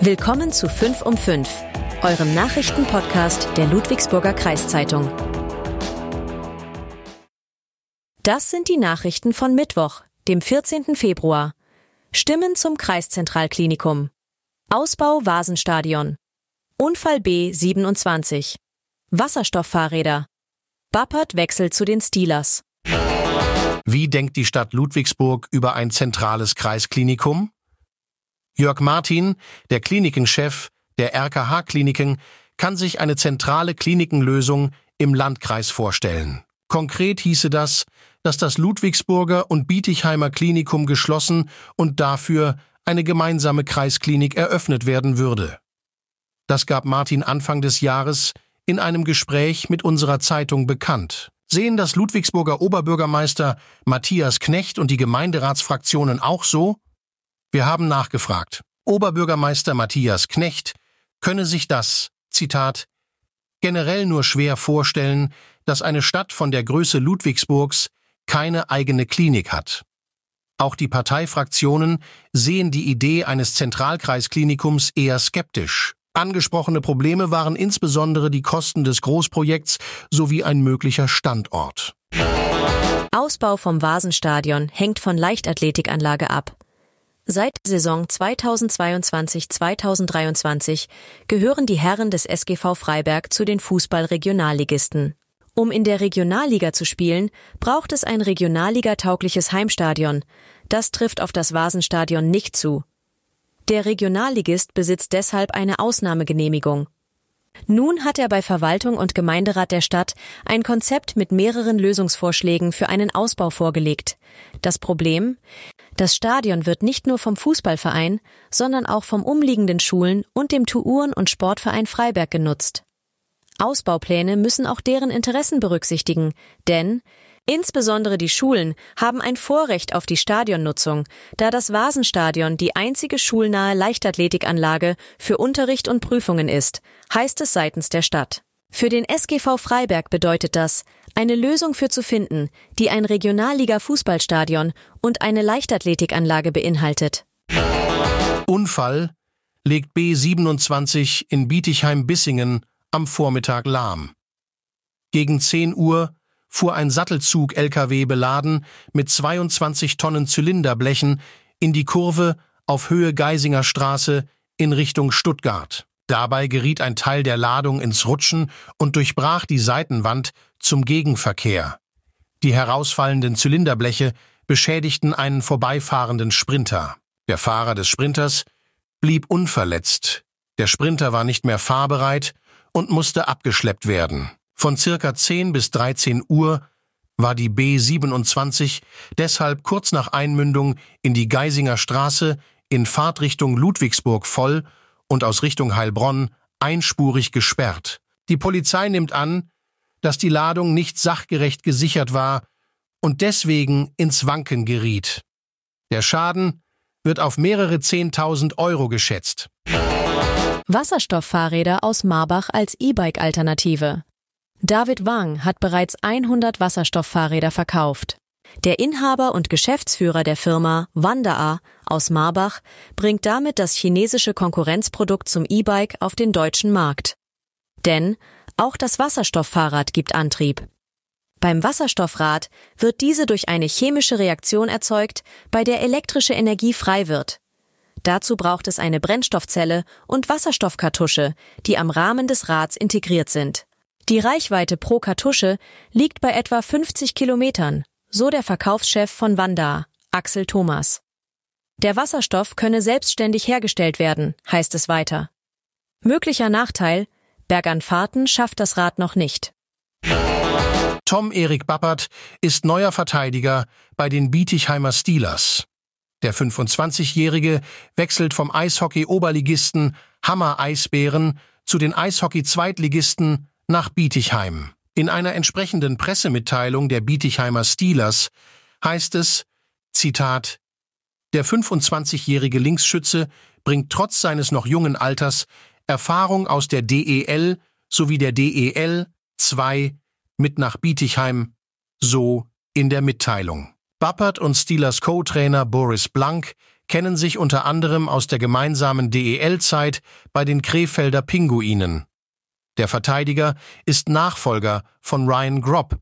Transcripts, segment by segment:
Willkommen zu 5 um 5, eurem Nachrichtenpodcast der Ludwigsburger Kreiszeitung. Das sind die Nachrichten von Mittwoch, dem 14. Februar. Stimmen zum Kreiszentralklinikum. Ausbau Vasenstadion. Unfall B 27. Wasserstofffahrräder. Bappert wechselt zu den Steelers. Wie denkt die Stadt Ludwigsburg über ein zentrales Kreisklinikum? Jörg Martin, der Klinikenchef der RKH-Kliniken, kann sich eine zentrale Klinikenlösung im Landkreis vorstellen. Konkret hieße das, dass das Ludwigsburger und Bietigheimer Klinikum geschlossen und dafür eine gemeinsame Kreisklinik eröffnet werden würde. Das gab Martin Anfang des Jahres in einem Gespräch mit unserer Zeitung bekannt. Sehen das Ludwigsburger Oberbürgermeister Matthias Knecht und die Gemeinderatsfraktionen auch so? Wir haben nachgefragt. Oberbürgermeister Matthias Knecht könne sich das, Zitat, generell nur schwer vorstellen, dass eine Stadt von der Größe Ludwigsburgs keine eigene Klinik hat. Auch die Parteifraktionen sehen die Idee eines Zentralkreisklinikums eher skeptisch. Angesprochene Probleme waren insbesondere die Kosten des Großprojekts sowie ein möglicher Standort. Ausbau vom Vasenstadion hängt von Leichtathletikanlage ab. Seit Saison 2022-2023 gehören die Herren des SGV Freiberg zu den Fußball-Regionalligisten. Um in der Regionalliga zu spielen, braucht es ein Regionalliga-taugliches Heimstadion. Das trifft auf das Vasenstadion nicht zu. Der Regionalligist besitzt deshalb eine Ausnahmegenehmigung. Nun hat er bei Verwaltung und Gemeinderat der Stadt ein Konzept mit mehreren Lösungsvorschlägen für einen Ausbau vorgelegt. Das Problem? Das Stadion wird nicht nur vom Fußballverein, sondern auch vom umliegenden Schulen und dem Touren- und Sportverein Freiberg genutzt. Ausbaupläne müssen auch deren Interessen berücksichtigen, denn Insbesondere die Schulen haben ein Vorrecht auf die Stadionnutzung, da das Vasenstadion die einzige schulnahe Leichtathletikanlage für Unterricht und Prüfungen ist, heißt es seitens der Stadt. Für den SGV Freiberg bedeutet das, eine Lösung für zu finden, die ein Regionalliga-Fußballstadion und eine Leichtathletikanlage beinhaltet. Unfall legt B27 in Bietigheim-Bissingen am Vormittag lahm. Gegen 10 Uhr fuhr ein Sattelzug-LKW beladen mit 22 Tonnen Zylinderblechen in die Kurve auf Höhe Geisinger Straße in Richtung Stuttgart. Dabei geriet ein Teil der Ladung ins Rutschen und durchbrach die Seitenwand zum Gegenverkehr. Die herausfallenden Zylinderbleche beschädigten einen vorbeifahrenden Sprinter. Der Fahrer des Sprinters blieb unverletzt. Der Sprinter war nicht mehr fahrbereit und musste abgeschleppt werden. Von circa 10 bis 13 Uhr war die B27 deshalb kurz nach Einmündung in die Geisinger Straße in Fahrtrichtung Ludwigsburg voll und aus Richtung Heilbronn einspurig gesperrt. Die Polizei nimmt an, dass die Ladung nicht sachgerecht gesichert war und deswegen ins Wanken geriet. Der Schaden wird auf mehrere Zehntausend Euro geschätzt. Wasserstofffahrräder aus Marbach als E-Bike-Alternative. David Wang hat bereits 100 Wasserstofffahrräder verkauft. Der Inhaber und Geschäftsführer der Firma Wandaa aus Marbach bringt damit das chinesische Konkurrenzprodukt zum E-Bike auf den deutschen Markt. Denn auch das Wasserstofffahrrad gibt Antrieb. Beim Wasserstoffrad wird diese durch eine chemische Reaktion erzeugt, bei der elektrische Energie frei wird. Dazu braucht es eine Brennstoffzelle und Wasserstoffkartusche, die am Rahmen des Rads integriert sind. Die Reichweite pro Kartusche liegt bei etwa 50 Kilometern, so der Verkaufschef von Wanda, Axel Thomas. Der Wasserstoff könne selbstständig hergestellt werden, heißt es weiter. Möglicher Nachteil, Berganfahrten schafft das Rad noch nicht. Tom Erik Bappert ist neuer Verteidiger bei den Bietigheimer Steelers. Der 25-Jährige wechselt vom Eishockey-Oberligisten Hammer Eisbären zu den Eishockey-Zweitligisten nach Bietigheim. In einer entsprechenden Pressemitteilung der Bietigheimer Steelers heißt es, Zitat, der 25-jährige Linksschütze bringt trotz seines noch jungen Alters Erfahrung aus der DEL sowie der DEL 2 mit nach Bietigheim, so in der Mitteilung. Bappert und Steelers Co-Trainer Boris Blank kennen sich unter anderem aus der gemeinsamen DEL-Zeit bei den Krefelder Pinguinen. Der Verteidiger ist Nachfolger von Ryan Gropp,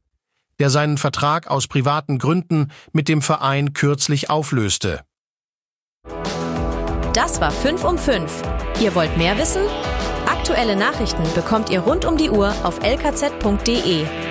der seinen Vertrag aus privaten Gründen mit dem Verein kürzlich auflöste. Das war 5 um 5. Ihr wollt mehr wissen? Aktuelle Nachrichten bekommt ihr rund um die Uhr auf lkz.de